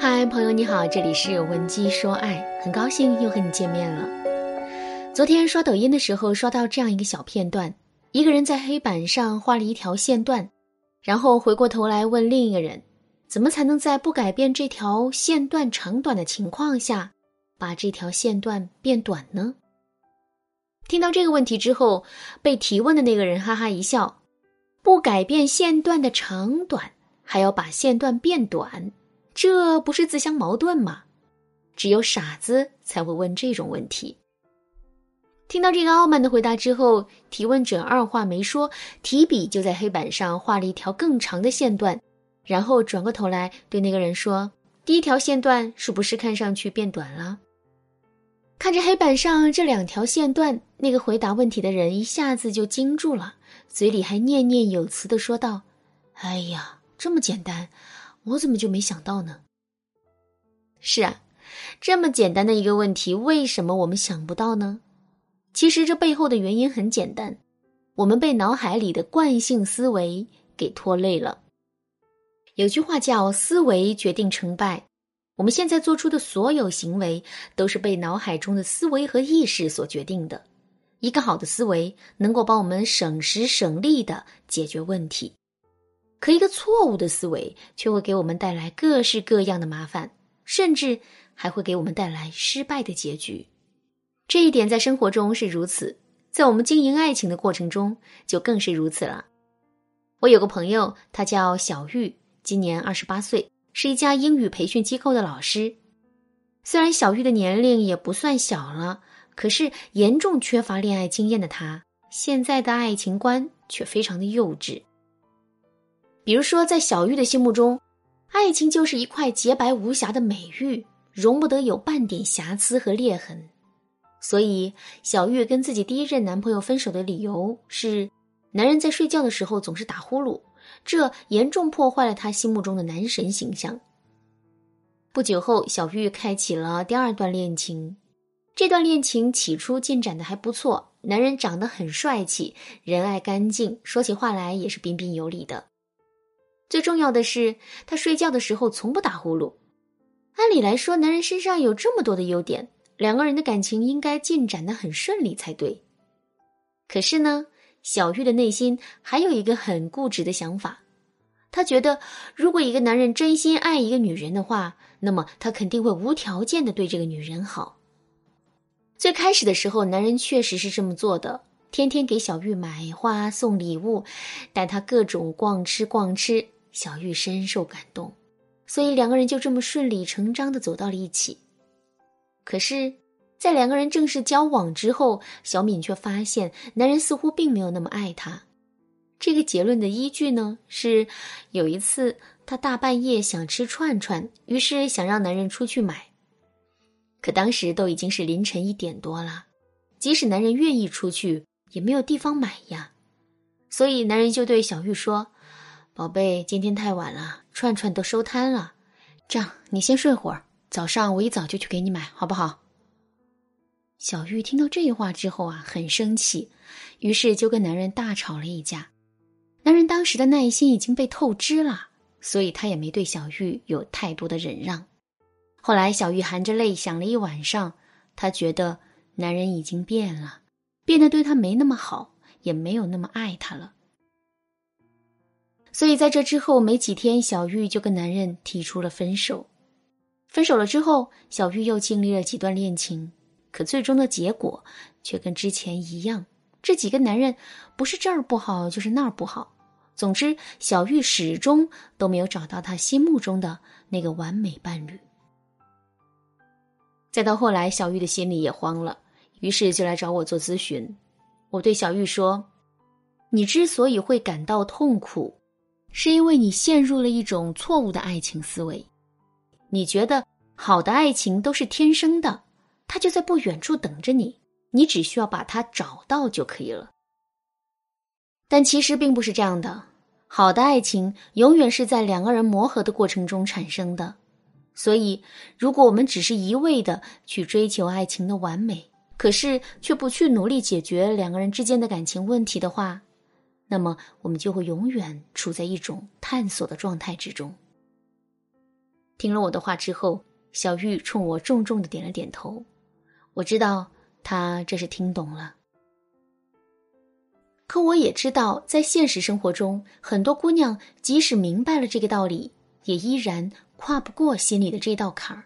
嗨，朋友你好，这里是文姬说爱，很高兴又和你见面了。昨天刷抖音的时候，刷到这样一个小片段：一个人在黑板上画了一条线段，然后回过头来问另一个人，怎么才能在不改变这条线段长短的情况下，把这条线段变短呢？听到这个问题之后，被提问的那个人哈哈一笑：“不改变线段的长短，还要把线段变短。”这不是自相矛盾吗？只有傻子才会问这种问题。听到这个傲慢的回答之后，提问者二话没说，提笔就在黑板上画了一条更长的线段，然后转过头来对那个人说：“第一条线段是不是看上去变短了？”看着黑板上这两条线段，那个回答问题的人一下子就惊住了，嘴里还念念有词的说道：“哎呀，这么简单。”我怎么就没想到呢？是啊，这么简单的一个问题，为什么我们想不到呢？其实这背后的原因很简单，我们被脑海里的惯性思维给拖累了。有句话叫“思维决定成败”，我们现在做出的所有行为都是被脑海中的思维和意识所决定的。一个好的思维能够帮我们省时省力的解决问题。可一个错误的思维却会给我们带来各式各样的麻烦，甚至还会给我们带来失败的结局。这一点在生活中是如此，在我们经营爱情的过程中就更是如此了。我有个朋友，他叫小玉，今年二十八岁，是一家英语培训机构的老师。虽然小玉的年龄也不算小了，可是严重缺乏恋爱经验的她，现在的爱情观却非常的幼稚。比如说，在小玉的心目中，爱情就是一块洁白无瑕的美玉，容不得有半点瑕疵和裂痕。所以，小玉跟自己第一任男朋友分手的理由是，男人在睡觉的时候总是打呼噜，这严重破坏了她心目中的男神形象。不久后，小玉开启了第二段恋情，这段恋情起初进展的还不错，男人长得很帅气，仁爱干净，说起话来也是彬彬有礼的。最重要的是，他睡觉的时候从不打呼噜。按理来说，男人身上有这么多的优点，两个人的感情应该进展的很顺利才对。可是呢，小玉的内心还有一个很固执的想法，她觉得如果一个男人真心爱一个女人的话，那么他肯定会无条件的对这个女人好。最开始的时候，男人确实是这么做的，天天给小玉买花送礼物，带她各种逛吃逛吃。小玉深受感动，所以两个人就这么顺理成章的走到了一起。可是，在两个人正式交往之后，小敏却发现男人似乎并没有那么爱她。这个结论的依据呢，是有一次她大半夜想吃串串，于是想让男人出去买。可当时都已经是凌晨一点多了，即使男人愿意出去，也没有地方买呀。所以男人就对小玉说。宝贝，今天太晚了，串串都收摊了。这样，你先睡会儿，早上我一早就去给你买，好不好？小玉听到这话之后啊，很生气，于是就跟男人大吵了一架。男人当时的耐心已经被透支了，所以他也没对小玉有太多的忍让。后来，小玉含着泪想了一晚上，她觉得男人已经变了，变得对她没那么好，也没有那么爱她了。所以在这之后没几天，小玉就跟男人提出了分手。分手了之后，小玉又经历了几段恋情，可最终的结果却跟之前一样。这几个男人不是这儿不好，就是那儿不好。总之，小玉始终都没有找到她心目中的那个完美伴侣。再到后来，小玉的心里也慌了，于是就来找我做咨询。我对小玉说：“你之所以会感到痛苦。”是因为你陷入了一种错误的爱情思维，你觉得好的爱情都是天生的，它就在不远处等着你，你只需要把它找到就可以了。但其实并不是这样的，好的爱情永远是在两个人磨合的过程中产生的。所以，如果我们只是一味的去追求爱情的完美，可是却不去努力解决两个人之间的感情问题的话，那么，我们就会永远处在一种探索的状态之中。听了我的话之后，小玉冲我重重的点了点头。我知道她这是听懂了。可我也知道，在现实生活中，很多姑娘即使明白了这个道理，也依然跨不过心里的这道坎儿。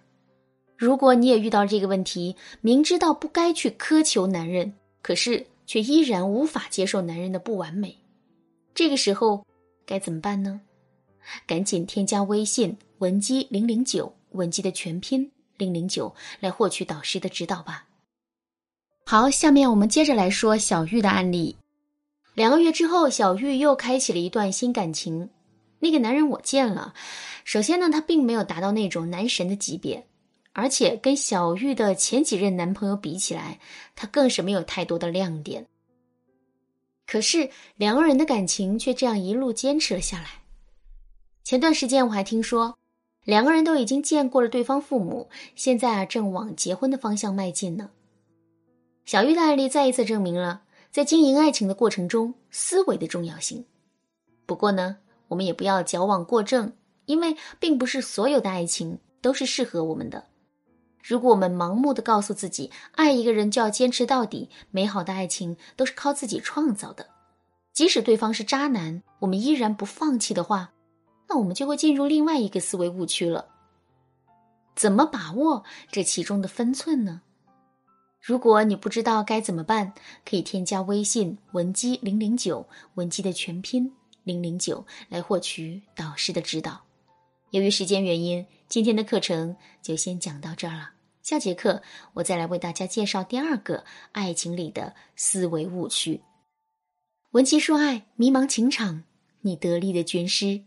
如果你也遇到这个问题，明知道不该去苛求男人，可是却依然无法接受男人的不完美，这个时候该怎么办呢？赶紧添加微信文姬零零九，文姬的全拼零零九，来获取导师的指导吧。好，下面我们接着来说小玉的案例。两个月之后，小玉又开启了一段新感情。那个男人我见了，首先呢，他并没有达到那种男神的级别，而且跟小玉的前几任男朋友比起来，他更是没有太多的亮点。可是两个人的感情却这样一路坚持了下来。前段时间我还听说，两个人都已经见过了对方父母，现在啊正往结婚的方向迈进呢。小玉的案例再一次证明了。在经营爱情的过程中，思维的重要性。不过呢，我们也不要矫枉过正，因为并不是所有的爱情都是适合我们的。如果我们盲目的告诉自己，爱一个人就要坚持到底，美好的爱情都是靠自己创造的，即使对方是渣男，我们依然不放弃的话，那我们就会进入另外一个思维误区了。怎么把握这其中的分寸呢？如果你不知道该怎么办，可以添加微信文姬零零九，文姬的全拼零零九来获取导师的指导。由于时间原因，今天的课程就先讲到这儿了。下节课我再来为大家介绍第二个爱情里的思维误区。文琪说爱，迷茫情场，你得力的军师。